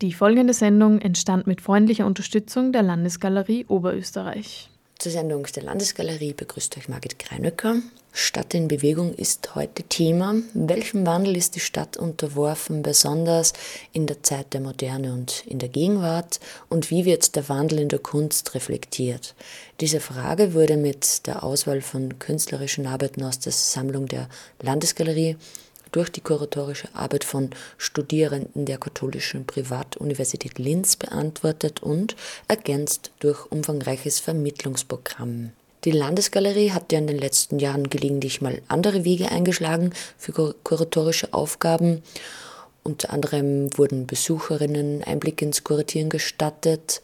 Die folgende Sendung entstand mit freundlicher Unterstützung der Landesgalerie Oberösterreich. Zur Sendung der Landesgalerie begrüßt euch Margit Kreinöcker. Stadt in Bewegung ist heute Thema. Welchem Wandel ist die Stadt unterworfen, besonders in der Zeit der Moderne und in der Gegenwart? Und wie wird der Wandel in der Kunst reflektiert? Diese Frage wurde mit der Auswahl von künstlerischen Arbeiten aus der Sammlung der Landesgalerie durch die kuratorische Arbeit von Studierenden der Katholischen Privatuniversität Linz beantwortet und ergänzt durch umfangreiches Vermittlungsprogramm. Die Landesgalerie hat ja in den letzten Jahren gelegentlich mal andere Wege eingeschlagen für kuratorische Aufgaben. Unter anderem wurden Besucherinnen Einblick ins Kuratieren gestattet.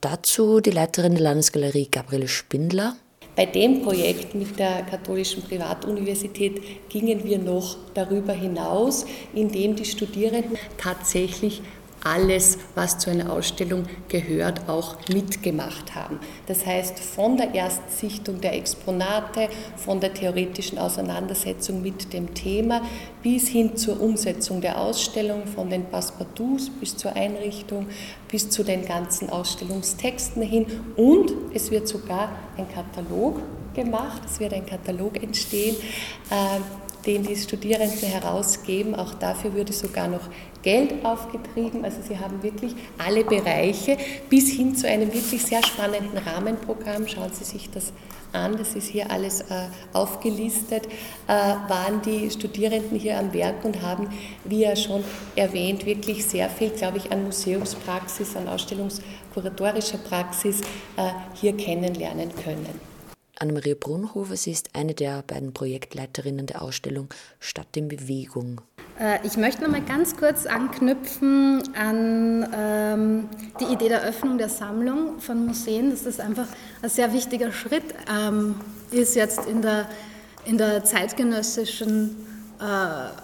Dazu die Leiterin der Landesgalerie Gabriele Spindler. Bei dem Projekt mit der Katholischen Privatuniversität gingen wir noch darüber hinaus, indem die Studierenden tatsächlich alles, was zu einer Ausstellung gehört, auch mitgemacht haben. Das heißt, von der Erstsichtung der Exponate, von der theoretischen Auseinandersetzung mit dem Thema bis hin zur Umsetzung der Ausstellung, von den Passepartouts bis zur Einrichtung, bis zu den ganzen Ausstellungstexten hin. Und es wird sogar ein Katalog gemacht, es wird ein Katalog entstehen, äh, den die Studierenden herausgeben. Auch dafür würde sogar noch Geld aufgetrieben. Also sie haben wirklich alle Bereiche bis hin zu einem wirklich sehr spannenden Rahmenprogramm. Schauen Sie sich das an, das ist hier alles äh, aufgelistet, äh, waren die Studierenden hier am Werk und haben, wie ja schon erwähnt, wirklich sehr viel, glaube ich, an Museumspraxis, an ausstellungskuratorischer Praxis äh, hier kennenlernen können. Annemarie Brunhofer, sie ist eine der beiden Projektleiterinnen der Ausstellung Stadt in Bewegung. Äh, ich möchte noch mal ganz kurz anknüpfen an ähm, die Idee der Öffnung der Sammlung von Museen, dass das einfach ein sehr wichtiger Schritt ähm, ist jetzt in der, in der zeitgenössischen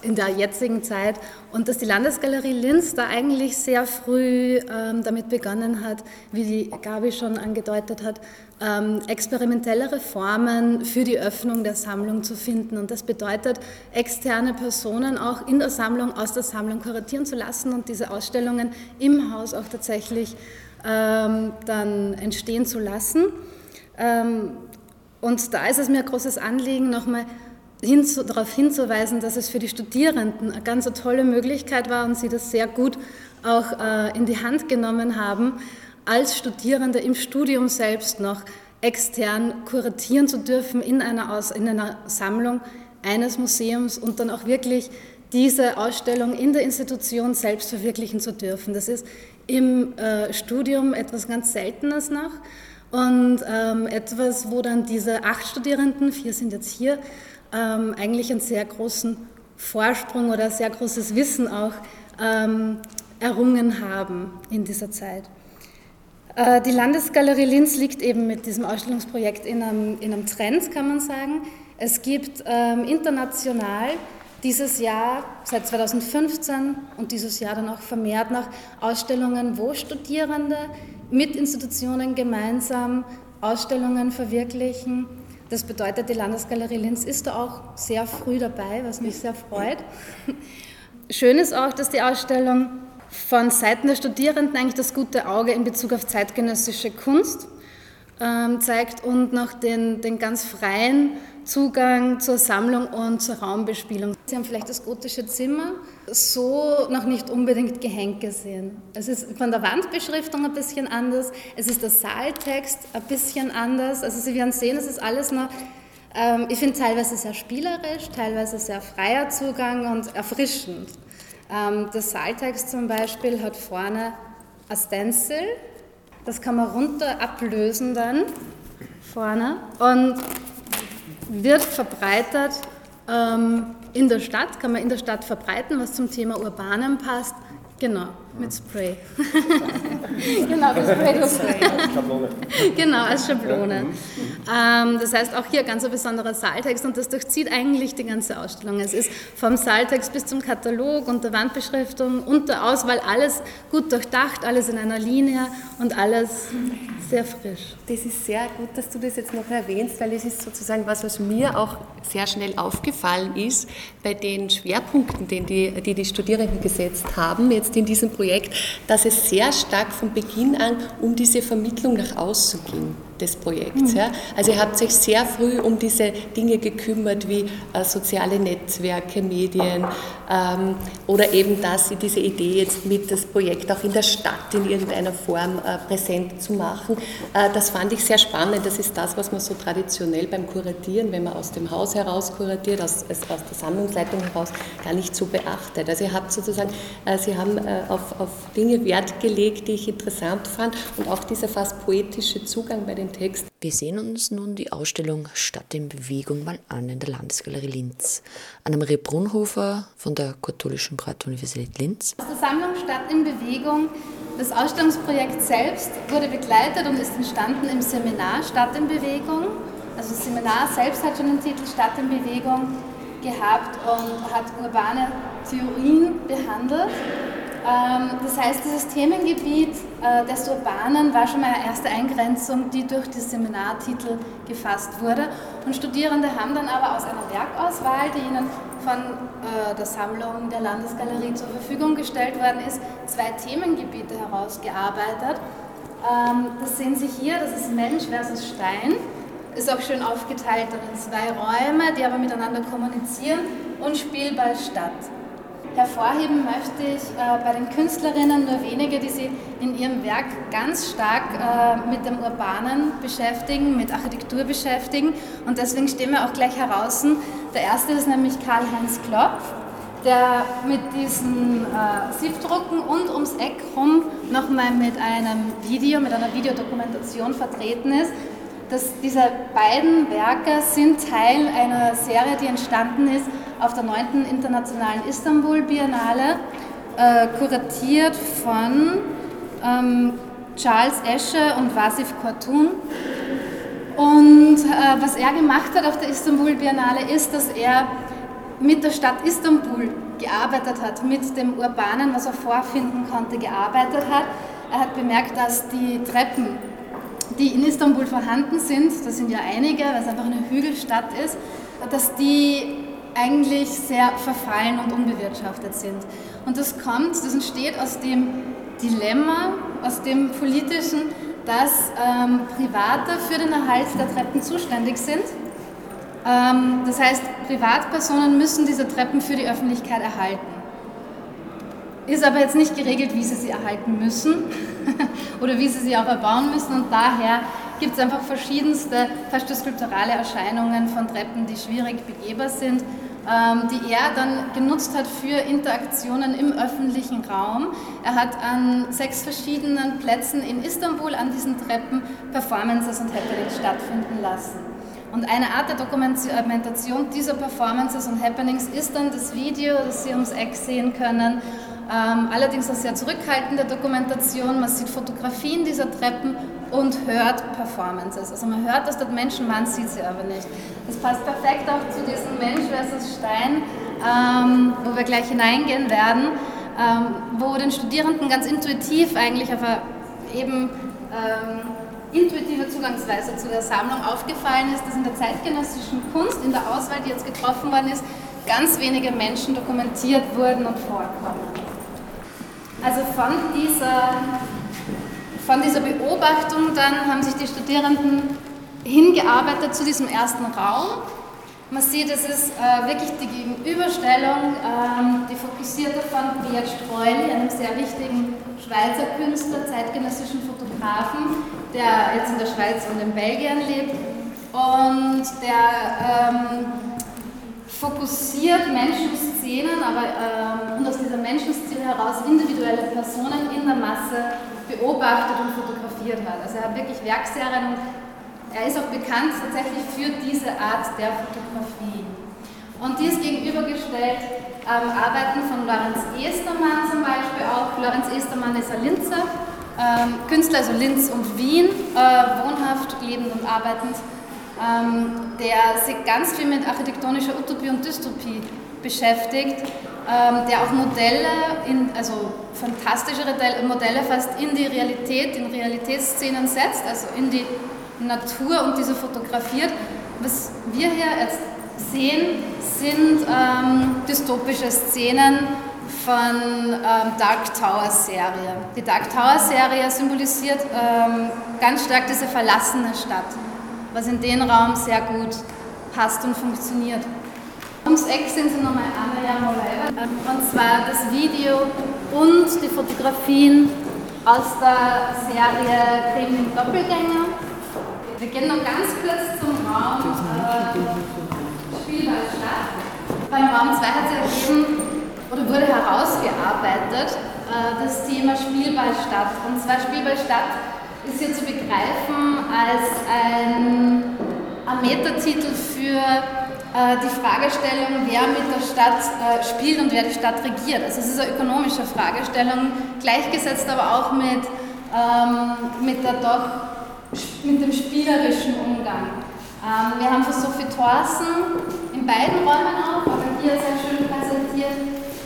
in der jetzigen Zeit und dass die Landesgalerie Linz da eigentlich sehr früh ähm, damit begonnen hat, wie die Gabi schon angedeutet hat, ähm, experimentellere Formen für die Öffnung der Sammlung zu finden. Und das bedeutet, externe Personen auch in der Sammlung, aus der Sammlung kuratieren zu lassen und diese Ausstellungen im Haus auch tatsächlich ähm, dann entstehen zu lassen. Ähm, und da ist es mir ein großes Anliegen, nochmal hinzu, darauf hinzuweisen, dass es für die Studierenden eine ganz tolle Möglichkeit war und sie das sehr gut auch äh, in die Hand genommen haben, als Studierende im Studium selbst noch extern kuratieren zu dürfen in einer, Aus, in einer Sammlung eines Museums und dann auch wirklich diese Ausstellung in der Institution selbst verwirklichen zu dürfen. Das ist im äh, Studium etwas ganz Seltenes noch und ähm, etwas, wo dann diese acht Studierenden, vier sind jetzt hier, ähm, eigentlich einen sehr großen Vorsprung oder sehr großes Wissen auch ähm, errungen haben in dieser Zeit. Äh, die Landesgalerie Linz liegt eben mit diesem Ausstellungsprojekt in einem, in einem Trend, kann man sagen. Es gibt ähm, international dieses Jahr, seit 2015 und dieses Jahr dann auch vermehrt noch Ausstellungen, wo Studierende mit Institutionen gemeinsam Ausstellungen verwirklichen das bedeutet, die Landesgalerie Linz ist da auch sehr früh dabei, was mich sehr freut. Schön ist auch, dass die Ausstellung von Seiten der Studierenden eigentlich das gute Auge in Bezug auf zeitgenössische Kunst ähm, zeigt und noch den, den ganz freien Zugang zur Sammlung und zur Raumbespielung. Sie haben vielleicht das gotische Zimmer so noch nicht unbedingt gehängt gesehen. Es ist von der Wandbeschriftung ein bisschen anders, es ist der Saaltext ein bisschen anders. Also Sie werden sehen, es ist alles noch, ähm, ich finde teilweise sehr spielerisch, teilweise sehr freier Zugang und erfrischend. Ähm, der Saaltext zum Beispiel hat vorne ein Stencil, das kann man runter ablösen dann vorne und wird verbreitert ähm, in der Stadt, kann man in der Stadt verbreiten, was zum Thema Urbanem passt. Genau, mit Spray. genau, das Spray. Das Schablone. genau, als Schablone. Ähm, das heißt, auch hier ganz ein besonderer Saaltext und das durchzieht eigentlich die ganze Ausstellung. Es ist vom Saaltext bis zum Katalog und der Wandbeschriftung und der Auswahl alles gut durchdacht, alles in einer Linie und alles sehr frisch. Das ist sehr gut, dass du das jetzt noch erwähnst, weil es ist sozusagen was, was mir auch sehr schnell aufgefallen ist bei den Schwerpunkten, die die, die, die Studierenden gesetzt haben, jetzt in diesem Projekt Projekt, dass es sehr stark von Beginn an um diese Vermittlung nach außen ging des Projekts. Mhm. Ja. Also ihr habt euch sehr früh um diese Dinge gekümmert, wie äh, soziale Netzwerke, Medien ähm, oder eben das, diese Idee jetzt mit das Projekt auch in der Stadt in irgendeiner Form äh, präsent zu machen. Äh, das fand ich sehr spannend. Das ist das, was man so traditionell beim Kuratieren, wenn man aus dem Haus heraus kuratiert, aus, aus der Sammlungsleitung heraus, gar nicht so beachtet. Also ihr habt sozusagen, äh, Sie haben äh, auf, auf Dinge Wert gelegt, die ich interessant fand und auch dieser fast poetische Zugang bei den den Text. Wir sehen uns nun die Ausstellung Stadt in Bewegung mal an in der Landesgalerie Linz. Annemarie Brunhofer von der Katholischen Privatuniversität Linz. Aus der Sammlung Stadt in Bewegung das Ausstellungsprojekt selbst wurde begleitet und ist entstanden im Seminar Stadt in Bewegung. Also das Seminar selbst hat schon den Titel Stadt in Bewegung gehabt und hat urbane Theorien behandelt. Ähm, das heißt, dieses Themengebiet äh, des Urbanen war schon mal eine erste Eingrenzung, die durch die Seminartitel gefasst wurde. Und Studierende haben dann aber aus einer Werkauswahl, die ihnen von äh, der Sammlung der Landesgalerie zur Verfügung gestellt worden ist, zwei Themengebiete herausgearbeitet. Ähm, das sehen Sie hier, das ist Mensch versus Stein. Ist auch schön aufgeteilt in zwei Räume, die aber miteinander kommunizieren und Spielball Stadt. Hervorheben möchte ich äh, bei den Künstlerinnen nur wenige, die sich in ihrem Werk ganz stark äh, mit dem Urbanen beschäftigen, mit Architektur beschäftigen. Und deswegen stehen wir auch gleich heraus. Der erste ist nämlich Karl-Heinz Klopf, der mit diesen äh, Siebdrucken und ums Eck rum nochmal mit einem Video, mit einer Videodokumentation vertreten ist. Das, diese beiden Werke sind Teil einer Serie, die entstanden ist auf der 9. Internationalen Istanbul Biennale, äh, kuratiert von ähm, Charles Esche und Wasif Kortun. Und äh, was er gemacht hat auf der Istanbul Biennale ist, dass er mit der Stadt Istanbul gearbeitet hat, mit dem Urbanen, was er vorfinden konnte, gearbeitet hat. Er hat bemerkt, dass die Treppen, die in Istanbul vorhanden sind, das sind ja einige, weil es einfach eine Hügelstadt ist, dass die eigentlich sehr verfallen und unbewirtschaftet sind. Und das kommt, das entsteht aus dem Dilemma, aus dem politischen, dass ähm, Private für den Erhalt der Treppen zuständig sind. Ähm, das heißt, Privatpersonen müssen diese Treppen für die Öffentlichkeit erhalten. Ist aber jetzt nicht geregelt, wie sie sie erhalten müssen oder wie sie sie auch erbauen müssen. Und daher gibt es einfach verschiedenste, fast skulpturale Erscheinungen von Treppen, die schwierig begehbar sind ähm, die er dann genutzt hat für Interaktionen im öffentlichen Raum. Er hat an sechs verschiedenen Plätzen in Istanbul an diesen Treppen Performances und Happenings stattfinden lassen. Und eine Art der Dokumentation dieser Performances und Happenings ist dann das Video, das Sie ums Eck sehen können. Ähm, allerdings eine sehr zurückhaltende Dokumentation. Man sieht Fotografien dieser Treppen und hört Performances. Also man hört, dass dort Menschen waren, sieht sie aber nicht. Das passt perfekt auch zu diesem Mensch versus Stein, ähm, wo wir gleich hineingehen werden, ähm, wo den Studierenden ganz intuitiv eigentlich auf eine eben intuitive Zugangsweise zu der Sammlung aufgefallen ist, dass in der zeitgenössischen Kunst, in der Auswahl, die jetzt getroffen worden ist, ganz wenige Menschen dokumentiert wurden und vorkommen. Also von dieser von dieser Beobachtung dann haben sich die Studierenden hingearbeitet zu diesem ersten Raum. Man sieht, es ist äh, wirklich die Gegenüberstellung, ähm, die fokussierte von Beat Streuli, einem sehr wichtigen Schweizer Künstler, zeitgenössischen Fotografen, der jetzt in der Schweiz und in Belgien lebt und der ähm, fokussiert Menschenszenen, aber ähm, und aus dieser Menschenszene heraus individuelle Personen in der Masse beobachtet und fotografiert hat. Also er hat wirklich Werkserien und er ist auch bekannt tatsächlich für diese Art der Fotografie. Und dies gegenübergestellt ähm, Arbeiten von Lorenz Estermann zum Beispiel auch. Lorenz Estermann ist ein Linzer, ähm, Künstler, also Linz und Wien, äh, wohnhaft, lebend und arbeitend, der sich ganz viel mit architektonischer Utopie und Dystopie beschäftigt ähm, der auch Modelle, in, also fantastischere Modelle fast in die Realität, in Realitätsszenen setzt, also in die Natur und diese fotografiert. Was wir hier jetzt sehen, sind ähm, dystopische Szenen, von ähm, Dark Tower Serie. Die Dark Tower Serie symbolisiert ähm, ganz stark diese verlassene Stadt, was in den Raum sehr gut passt und funktioniert. Ums Eck sind sie nochmal Anna Moleva. Und zwar das Video und die Fotografien aus der Serie Kremlin Doppelgänger. Wir gehen noch ganz kurz zum Raum äh, Spielballstadt. Beim Raum 2 hat sich ergeben, oder wurde herausgearbeitet, äh, das Thema Spielballstadt. Und zwar Spielballstadt ist hier zu begreifen als ein, Metatitel für äh, die Fragestellung, wer mit der Stadt äh, spielt und wer die Stadt regiert. Also es ist eine ökonomische Fragestellung, gleichgesetzt aber auch mit, ähm, mit, der doch, mit dem spielerischen Umgang. Ähm, wir haben für Sophie Thorsen in beiden Räumen auch, aber hier sehr schön präsentiert,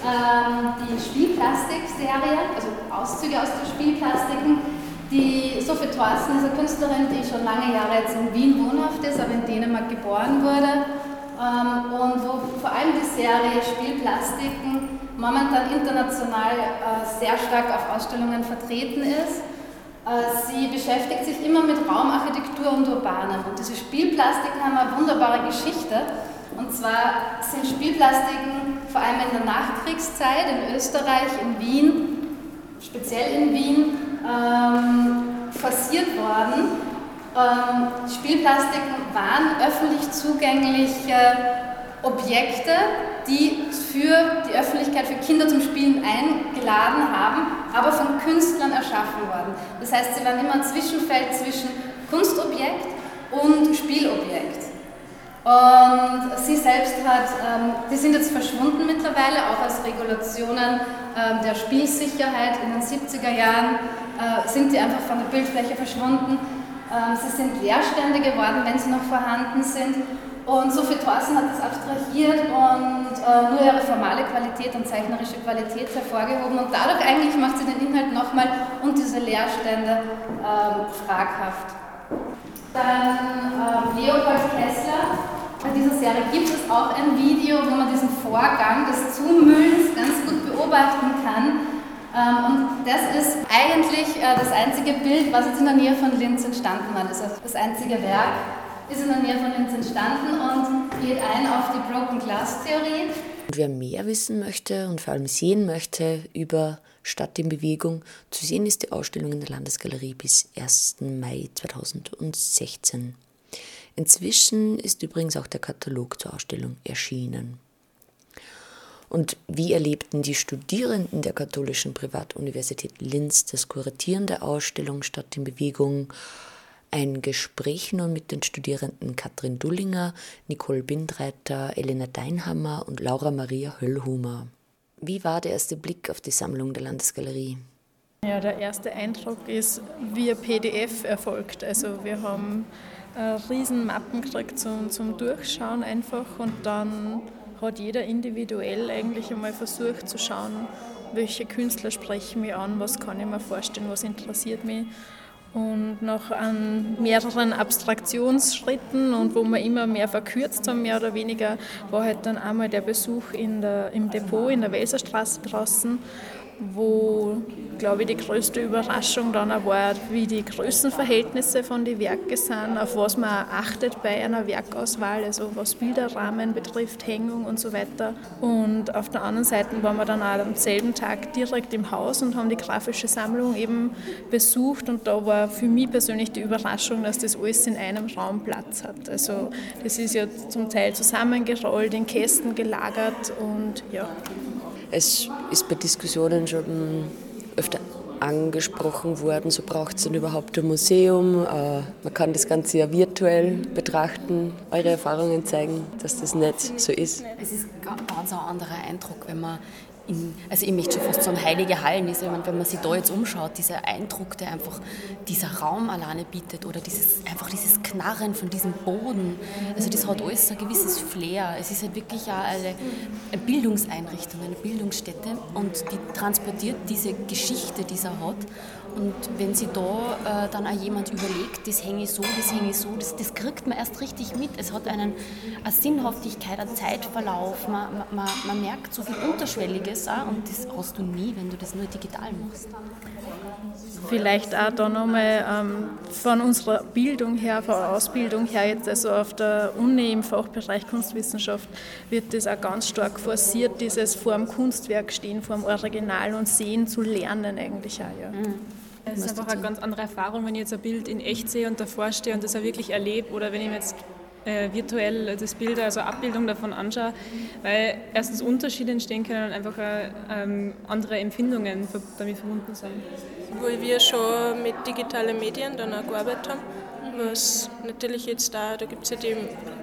ähm, die Spielplastik-Serie, also Auszüge aus den Spielplastiken. Die Sophie Thorsen ist eine Künstlerin, die schon lange Jahre jetzt in Wien wohnhaft ist, aber in Dänemark geboren wurde ähm, und wo vor allem die Serie Spielplastiken momentan international äh, sehr stark auf Ausstellungen vertreten ist. Äh, sie beschäftigt sich immer mit Raumarchitektur und Urbanem und diese Spielplastiken haben eine wunderbare Geschichte. Und zwar sind Spielplastiken vor allem in der Nachkriegszeit in Österreich, in Wien, speziell in Wien, ähm, forciert worden ähm, Spielplastiken waren öffentlich zugängliche Objekte, die für die Öffentlichkeit, für Kinder zum Spielen eingeladen haben, aber von Künstlern erschaffen worden. Das heißt, sie waren immer ein Zwischenfeld zwischen Kunstobjekt und Spielobjekt. Und sie selbst hat, ähm, die sind jetzt verschwunden mittlerweile, auch als Regulationen ähm, der Spielsicherheit in den 70er Jahren äh, sind die einfach von der Bildfläche verschwunden. Ähm, sie sind Leerstände geworden, wenn sie noch vorhanden sind. Und Sophie Thorsen hat das abstrahiert und äh, nur ihre formale Qualität und zeichnerische Qualität hervorgehoben. Und dadurch eigentlich macht sie den Inhalt nochmal und diese Leerstände äh, fraghaft. Dann äh, Leopold Kessler. Bei dieser Serie gibt es auch ein Video, wo man diesen Vorgang des Zumüllens ganz gut beobachten kann. Ähm, und das ist eigentlich äh, das einzige Bild, was jetzt in der Nähe von Linz entstanden war. Das, das einzige Werk ist in der Nähe von Linz entstanden und geht ein auf die Broken Glass Theorie. Und wer mehr wissen möchte und vor allem sehen möchte über Stadt in Bewegung, zu sehen ist die Ausstellung in der Landesgalerie bis 1. Mai 2016. Inzwischen ist übrigens auch der Katalog zur Ausstellung erschienen. Und wie erlebten die Studierenden der Katholischen Privatuniversität Linz das Kuratieren der Ausstellung Stadt in Bewegung? Ein Gespräch nun mit den Studierenden Katrin Dullinger, Nicole Bindreiter, Elena Deinhammer und Laura Maria Höllhumer. Wie war der erste Blick auf die Sammlung der Landesgalerie? Ja, der erste Eindruck ist via PDF erfolgt. Also wir haben riesen Mappen gekriegt zum, zum Durchschauen einfach und dann hat jeder individuell eigentlich einmal versucht zu schauen, welche Künstler sprechen mich an, was kann ich mir vorstellen, was interessiert mich. Und nach an mehreren Abstraktionsschritten und wo wir immer mehr verkürzt haben, mehr oder weniger, war halt dann einmal der Besuch in der, im Depot in der Weserstraße draußen wo, glaube ich, die größte Überraschung dann auch war, wie die Größenverhältnisse von den Werken sind, auf was man achtet bei einer Werkauswahl, also was Bilderrahmen betrifft, Hängung und so weiter. Und auf der anderen Seite waren wir dann auch am selben Tag direkt im Haus und haben die grafische Sammlung eben besucht und da war für mich persönlich die Überraschung, dass das alles in einem Raum Platz hat. Also das ist ja zum Teil zusammengerollt, in Kästen gelagert und ja. Es ist bei Diskussionen schon öfter angesprochen worden, so braucht es denn überhaupt ein Museum. Äh, man kann das Ganze ja virtuell betrachten. Eure Erfahrungen zeigen, dass das nicht so ist. Es ist ein ganz anderer Eindruck, wenn man in, also ich möchte schon fast sagen, heilige Hallen ist, meine, wenn man sich da jetzt umschaut, dieser Eindruck, der einfach dieser Raum alleine bietet oder dieses, einfach dieses Knarren von diesem Boden, also das hat alles ein gewisses Flair. Es ist halt wirklich auch eine, Bildungseinrichtung, eine Bildungsstätte und die transportiert diese Geschichte, die er hat und wenn sich da äh, dann auch jemand überlegt, das hänge ich so, das hänge ich so, das, das kriegt man erst richtig mit. Es hat einen, eine Sinnhaftigkeit, einen Zeitverlauf, man, man, man merkt so viel Unterschwelliges auch und das hast du nie, wenn du das nur digital machst. Vielleicht auch da nochmal ähm, von unserer Bildung her, von der Ausbildung her, jetzt also auf der Uni im Fachbereich Kunstwissenschaft wird das auch ganz stark forciert, dieses vor dem Kunstwerk stehen, vor dem Original und sehen zu lernen eigentlich auch. Ja. Mhm. Es ist einfach eine ganz andere Erfahrung, wenn ich jetzt ein Bild in echt sehe und davor stehe und das auch wirklich erlebe oder wenn ich mir jetzt äh, virtuell das Bild, also Abbildung davon anschaue, weil erstens Unterschiede entstehen können und einfach äh, ähm, andere Empfindungen damit verbunden sind. Wo wir schon mit digitalen Medien dann auch gearbeitet haben, was natürlich jetzt da, da gibt es ja die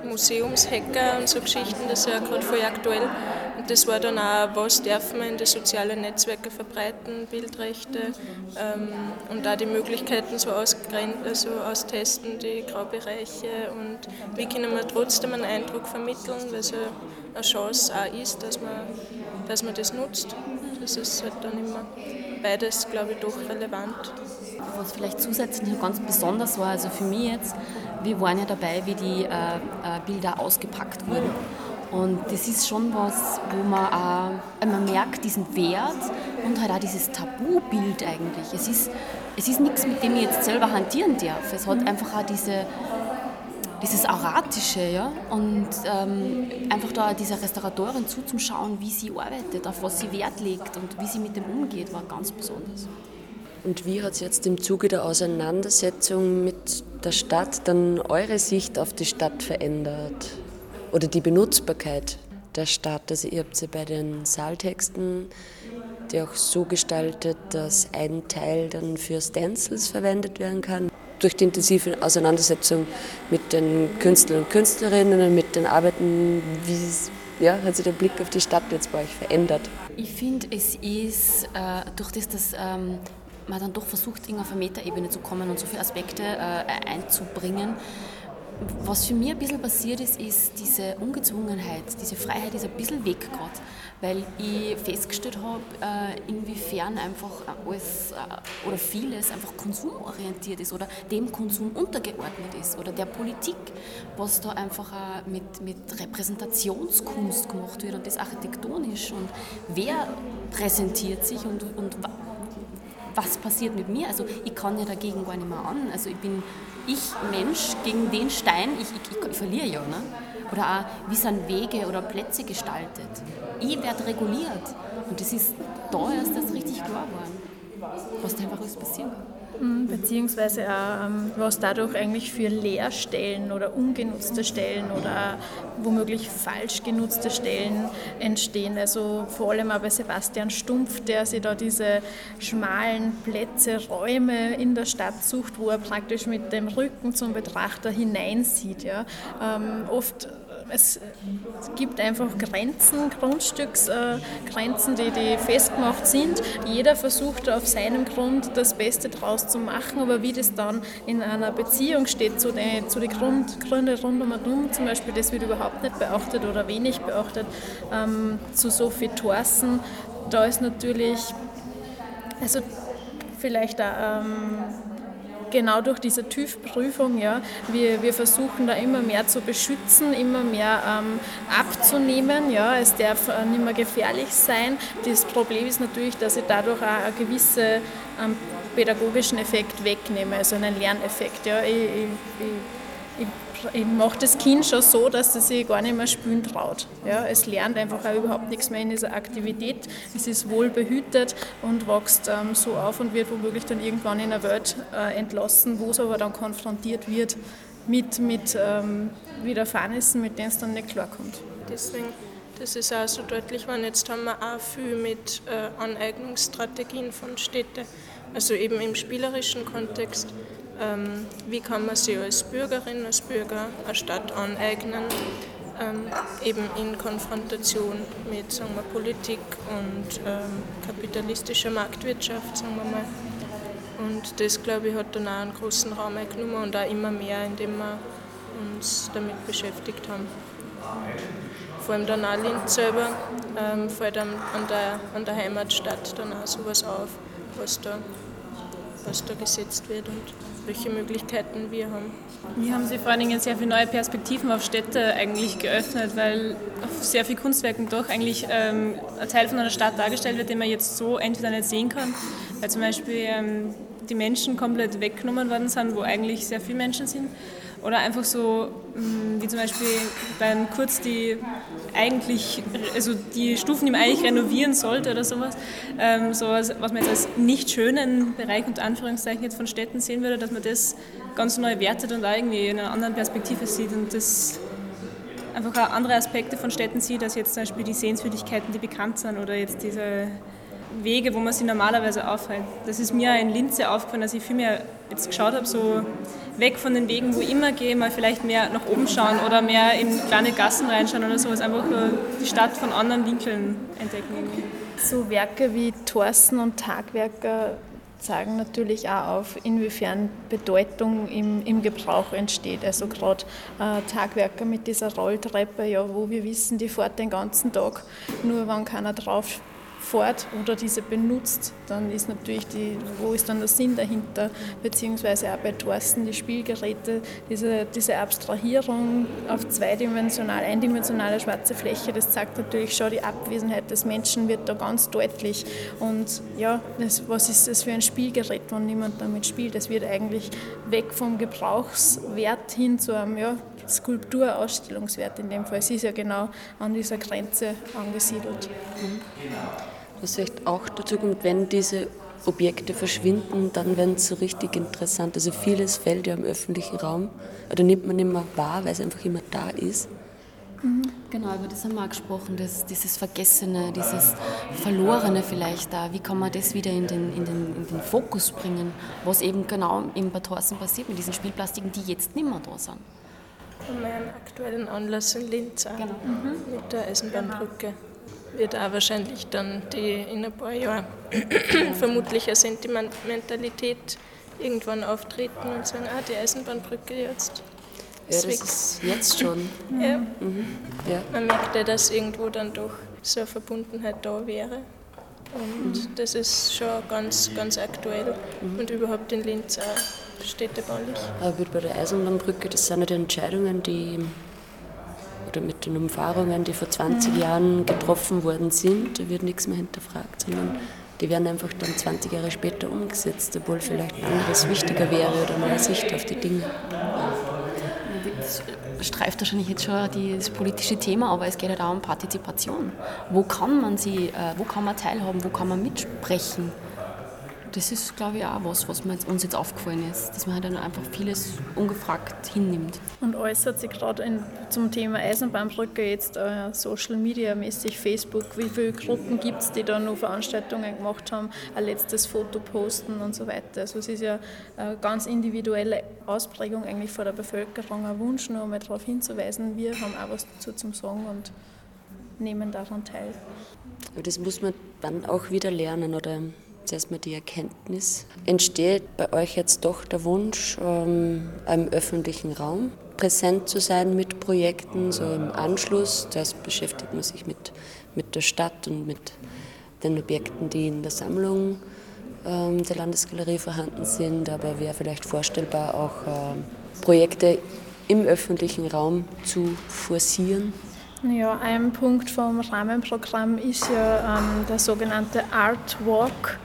Museumshacker und so Geschichten, das ist ja gerade voll aktuell. Und das war dann auch, was darf man in den sozialen Netzwerken verbreiten, Bildrechte ähm, und auch die Möglichkeiten so, also austesten, die Graubereiche und wie können wir trotzdem einen Eindruck vermitteln, weil es ja eine Chance auch ist, dass man, dass man das nutzt. Das ist halt dann immer beides, glaube ich, doch relevant. Was vielleicht zusätzlich ganz besonders war, also für mich jetzt, wir waren ja dabei, wie die äh, äh Bilder ausgepackt wurden. Und das ist schon was, wo man auch, man merkt diesen Wert und halt auch dieses Tabubild eigentlich. Es ist, es ist nichts, mit dem ich jetzt selber hantieren darf. Es hat einfach auch diese, dieses Auratische, ja, und ähm, einfach da dieser Restauratorin zuzuschauen, wie sie arbeitet, auf was sie Wert legt und wie sie mit dem umgeht, war ganz besonders. Und wie hat sich jetzt im Zuge der Auseinandersetzung mit der Stadt dann eure Sicht auf die Stadt verändert? oder die Benutzbarkeit der Stadt. Also ihr habt sie bei den Saaltexten die auch so gestaltet, dass ein Teil dann für Stencils verwendet werden kann. Durch die intensive Auseinandersetzung mit den Künstlern und Künstlerinnen und mit den Arbeiten, wie ja, hat sich der Blick auf die Stadt jetzt bei euch verändert? Ich finde, es ist äh, durch das, dass ähm, man dann doch versucht, auf eine Metaebene zu kommen und so viele Aspekte äh, einzubringen, was für mich ein bisschen passiert ist, ist diese Ungezwungenheit, diese Freiheit ist ein bisschen weg gerade, weil ich festgestellt habe, äh, inwiefern einfach alles äh, oder vieles einfach konsumorientiert ist oder dem Konsum untergeordnet ist oder der Politik, was da einfach mit, mit Repräsentationskunst gemacht wird und das architektonisch und wer präsentiert sich und, und was passiert mit mir? Also ich kann ja dagegen gar nicht mehr an. Also ich bin ich Mensch gegen den Stein, ich, ich, ich, ich verliere ja. Ne? Oder auch, wie sind Wege oder Plätze gestaltet. Ich werde reguliert. Und das ist da erst das richtig klar geworden, was da einfach alles passieren kann. Mhm, beziehungsweise auch, ähm, was dadurch eigentlich für Leerstellen oder ungenutzte Stellen oder womöglich falsch genutzte Stellen entstehen. Also vor allem auch bei Sebastian Stumpf, der sich da diese schmalen Plätze, Räume in der Stadt sucht, wo er praktisch mit dem Rücken zum Betrachter hineinsieht. Ja. Ähm, oft es gibt einfach Grenzen, Grundstücksgrenzen, die, die festgemacht sind. Jeder versucht auf seinem Grund das Beste draus zu machen, aber wie das dann in einer Beziehung steht zu den, zu den Grund, Gründen rund um und zum Beispiel das wird überhaupt nicht beachtet oder wenig beachtet, ähm, zu Sophie Thorsen, da ist natürlich, also vielleicht auch, ähm, genau durch diese TÜV-Prüfung, ja, wir, wir versuchen da immer mehr zu beschützen, immer mehr ähm, abzunehmen. Ja, es darf äh, nicht mehr gefährlich sein. Das Problem ist natürlich, dass ich dadurch auch einen gewissen ähm, pädagogischen Effekt wegnehme, also einen Lerneffekt. Ja. Ich, ich, ich, ich mache das Kind schon so, dass es sich gar nicht mehr spülen traut. Ja, es lernt einfach auch überhaupt nichts mehr in dieser Aktivität. Es ist wohl behütet und wächst ähm, so auf und wird womöglich dann irgendwann in einer Welt äh, entlassen, wo es aber dann konfrontiert wird mit, mit ähm, Widerfahrnissen, mit denen es dann nicht klarkommt. Deswegen, das ist auch so deutlich, weil jetzt haben wir auch viel mit äh, Aneignungsstrategien von Städten, also eben im spielerischen Kontext ähm, wie kann man sich als Bürgerin, als Bürger eine Stadt aneignen, ähm, eben in Konfrontation mit sagen wir, Politik und ähm, kapitalistischer Marktwirtschaft, sagen wir mal. Und das, glaube ich, hat dann auch einen großen Raum eingenommen und auch immer mehr, indem wir uns damit beschäftigt haben. Vor allem dann auch Linz selber ähm, fällt an der, an der Heimatstadt dann auch sowas auf, was da was da gesetzt wird und welche Möglichkeiten wir haben. Wir haben sie vor allen Dingen sehr viele neue Perspektiven auf Städte eigentlich geöffnet, weil auf sehr vielen Kunstwerken doch eigentlich ähm, ein Teil von einer Stadt dargestellt wird, den man jetzt so entweder nicht sehen kann, weil zum Beispiel ähm, die Menschen komplett weggenommen worden sind, wo eigentlich sehr viele Menschen sind. Oder einfach so, wie zum Beispiel beim Kurz, die eigentlich, also die Stufen, die man eigentlich renovieren sollte oder sowas, ähm, sowas, was man jetzt als nicht schönen Bereich unter Anführungszeichen jetzt von Städten sehen würde, dass man das ganz neu wertet und irgendwie in einer anderen Perspektive sieht und das einfach auch andere Aspekte von Städten sieht, als jetzt zum Beispiel die Sehenswürdigkeiten, die bekannt sind oder jetzt diese Wege, wo man sich normalerweise aufhält. Das ist mir in Linze aufgefallen, dass ich viel mehr jetzt geschaut habe, so weg von den Wegen, wo ich immer gehe, mal vielleicht mehr nach oben schauen oder mehr in kleine Gassen reinschauen oder sowas, einfach die Stadt von anderen Winkeln entdecken. So Werke wie Thorsten und Tagwerke zeigen natürlich auch auf, inwiefern Bedeutung im, im Gebrauch entsteht. Also gerade äh, Tagwerke mit dieser Rolltreppe, ja, wo wir wissen, die fährt den ganzen Tag, nur wenn keiner drauf fort oder diese benutzt, dann ist natürlich die, wo ist dann der Sinn dahinter, beziehungsweise auch bei Thorsten die Spielgeräte, diese, diese Abstrahierung auf zweidimensional, eindimensionale schwarze Fläche, das zeigt natürlich schon die Abwesenheit des Menschen, wird da ganz deutlich. Und ja, das, was ist das für ein Spielgerät, wenn niemand damit spielt? Das wird eigentlich weg vom Gebrauchswert hin zu einem ja, Skulpturausstellungswert in dem Fall. Es ist ja genau an dieser Grenze angesiedelt. Mhm. Was vielleicht auch dazu kommt, wenn diese Objekte verschwinden, dann werden sie so richtig interessant. Also vieles fällt ja im öffentlichen Raum oder nimmt man nicht mehr wahr, weil es einfach immer da ist. Mhm. Genau, über das haben wir auch gesprochen, das, dieses Vergessene, dieses Verlorene vielleicht da. Wie kann man das wieder in den, in den, in den Fokus bringen, was eben genau im Bad Horsten passiert mit diesen Spielplastiken, die jetzt nicht mehr da sind. Von meinem aktuellen Anlass in Linz auch, genau. mhm. mit der Eisenbahnbrücke wird auch wahrscheinlich dann die in ein paar Jahren vermutlich eine Sentimentalität irgendwann auftreten und sagen, ah, die Eisenbahnbrücke jetzt. Ja, das ist jetzt schon. Ja. Mhm. ja. Man merkt ja, dass irgendwo dann doch so eine Verbundenheit da wäre. Und mhm. das ist schon ganz, ganz aktuell mhm. und überhaupt in Linz auch städtebaulich. Aber bei der Eisenbahnbrücke, das sind ja die Entscheidungen, die oder mit den Umfahrungen, die vor 20 mhm. Jahren getroffen worden sind, da wird nichts mehr hinterfragt, sondern die werden einfach dann 20 Jahre später umgesetzt, obwohl vielleicht anderes wichtiger wäre oder eine Sicht auf die Dinge. Das streift wahrscheinlich jetzt schon das politische Thema, aber es geht ja halt auch um Partizipation. Wo kann man sie, äh, wo kann man teilhaben, wo kann man mitsprechen? Das ist, glaube ich, auch was, was uns jetzt aufgefallen ist, dass man halt dann einfach vieles ungefragt hinnimmt. Und alles hat sich gerade zum Thema Eisenbahnbrücke jetzt äh, Social Media mäßig, Facebook, wie viele Gruppen gibt es, die da noch Veranstaltungen gemacht haben, ein letztes Foto posten und so weiter. Also es ist ja eine ganz individuelle Ausprägung eigentlich von der Bevölkerung, ein Wunsch, nur einmal darauf hinzuweisen, wir haben auch was dazu zum Sagen und nehmen daran teil. Aber das muss man dann auch wieder lernen, oder? Zuerst mal die Erkenntnis. Entsteht bei euch jetzt doch der Wunsch, ähm, im öffentlichen Raum präsent zu sein mit Projekten, so im Anschluss. Zuerst beschäftigt man sich mit, mit der Stadt und mit den Objekten, die in der Sammlung ähm, der Landesgalerie vorhanden sind, aber wäre vielleicht vorstellbar, auch äh, Projekte im öffentlichen Raum zu forcieren. Ja, ein Punkt vom Rahmenprogramm ist ja ähm, der sogenannte Art Walk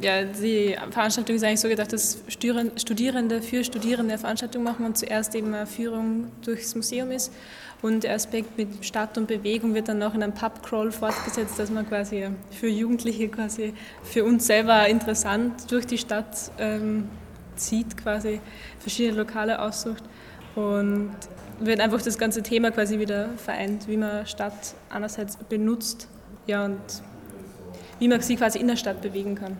ja, die Veranstaltung ist eigentlich so gedacht, dass Studierende für Studierende Veranstaltung machen und zuerst eben eine Führung durchs Museum ist. Und der Aspekt mit Stadt und Bewegung wird dann noch in einem Pubcrawl fortgesetzt, dass man quasi für Jugendliche quasi für uns selber interessant durch die Stadt ähm, zieht, quasi verschiedene Lokale aussucht und wird einfach das ganze Thema quasi wieder vereint, wie man Stadt einerseits benutzt ja, und wie man sie quasi in der Stadt bewegen kann.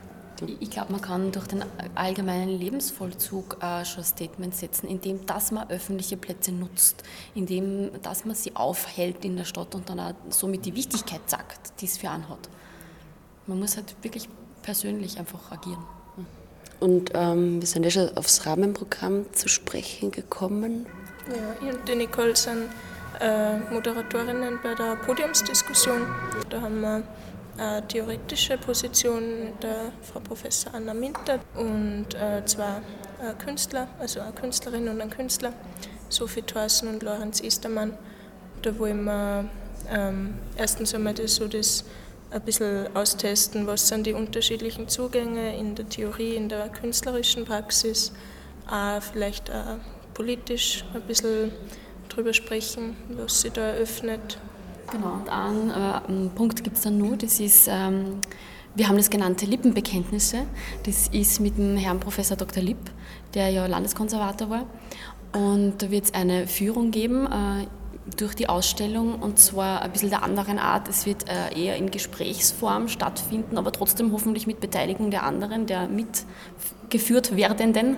Ich glaube, man kann durch den allgemeinen Lebensvollzug äh, schon Statements setzen, indem dass man öffentliche Plätze nutzt, indem dass man sie aufhält in der Stadt und dann auch somit die Wichtigkeit sagt, die es für einen hat. Man muss halt wirklich persönlich einfach agieren. Und ähm, wir sind ja schon aufs Rahmenprogramm zu sprechen gekommen. Ja, ich und die Nicole sind äh, Moderatorinnen bei der Podiumsdiskussion. Da haben wir eine theoretische Position der Frau Professor Anna Minter und äh, zwei äh, Künstler, also eine Künstlerin und ein Künstler, Sophie Thorsen und Lorenz Estermann. Da wollen wir ähm, erstens einmal das, so das ein bisschen austesten, was sind die unterschiedlichen Zugänge in der Theorie, in der künstlerischen Praxis, auch vielleicht auch politisch ein bisschen drüber sprechen, was sie da eröffnet. Genau, und einen, äh, Punkt gibt es dann nur, das ist, ähm, wir haben das genannte Lippenbekenntnisse. Das ist mit dem Herrn Professor Dr. Lipp, der ja Landeskonservator war. Und da wird es eine Führung geben. Äh, durch die Ausstellung und zwar ein bisschen der anderen Art. Es wird äh, eher in Gesprächsform stattfinden, aber trotzdem hoffentlich mit Beteiligung der anderen, der mitgeführt werdenden.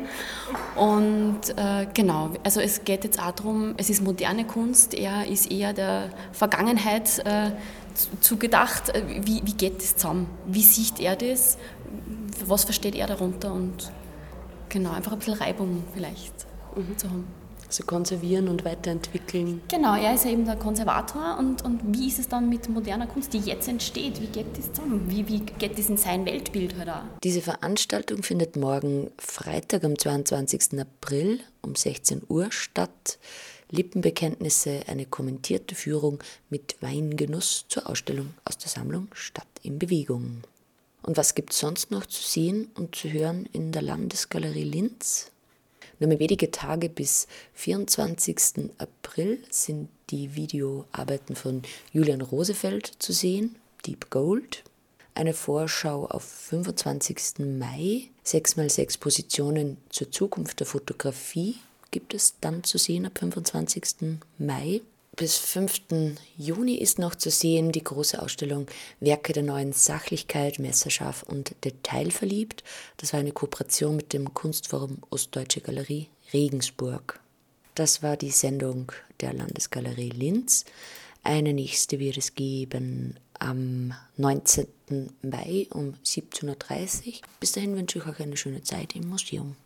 Und äh, genau, also es geht jetzt auch darum, es ist moderne Kunst, er ist eher der Vergangenheit äh, zugedacht. Wie, wie geht das zusammen? Wie sieht er das? Was versteht er darunter? Und genau, einfach ein bisschen Reibung vielleicht mhm. zu haben. Also konservieren und weiterentwickeln. Genau, er ist ja eben der Konservator und, und wie ist es dann mit moderner Kunst, die jetzt entsteht? Wie geht das zusammen? Wie, wie geht das in sein Weltbild halt auch? Diese Veranstaltung findet morgen Freitag am 22. April um 16 Uhr statt. Lippenbekenntnisse, eine kommentierte Führung mit Weingenuss zur Ausstellung aus der Sammlung Stadt in Bewegung. Und was gibt es sonst noch zu sehen und zu hören in der Landesgalerie Linz? Nur mehr wenige Tage bis 24. April sind die Videoarbeiten von Julian Rosefeld zu sehen, Deep Gold. Eine Vorschau auf 25. Mai, 6x6 Positionen zur Zukunft der Fotografie gibt es dann zu sehen ab 25. Mai bis 5. Juni ist noch zu sehen die große Ausstellung Werke der neuen Sachlichkeit, messerscharf und detailverliebt. Das war eine Kooperation mit dem Kunstforum Ostdeutsche Galerie Regensburg. Das war die Sendung der Landesgalerie Linz. Eine nächste wird es geben am 19. Mai um 17.30 Uhr. Bis dahin wünsche ich euch eine schöne Zeit im Museum.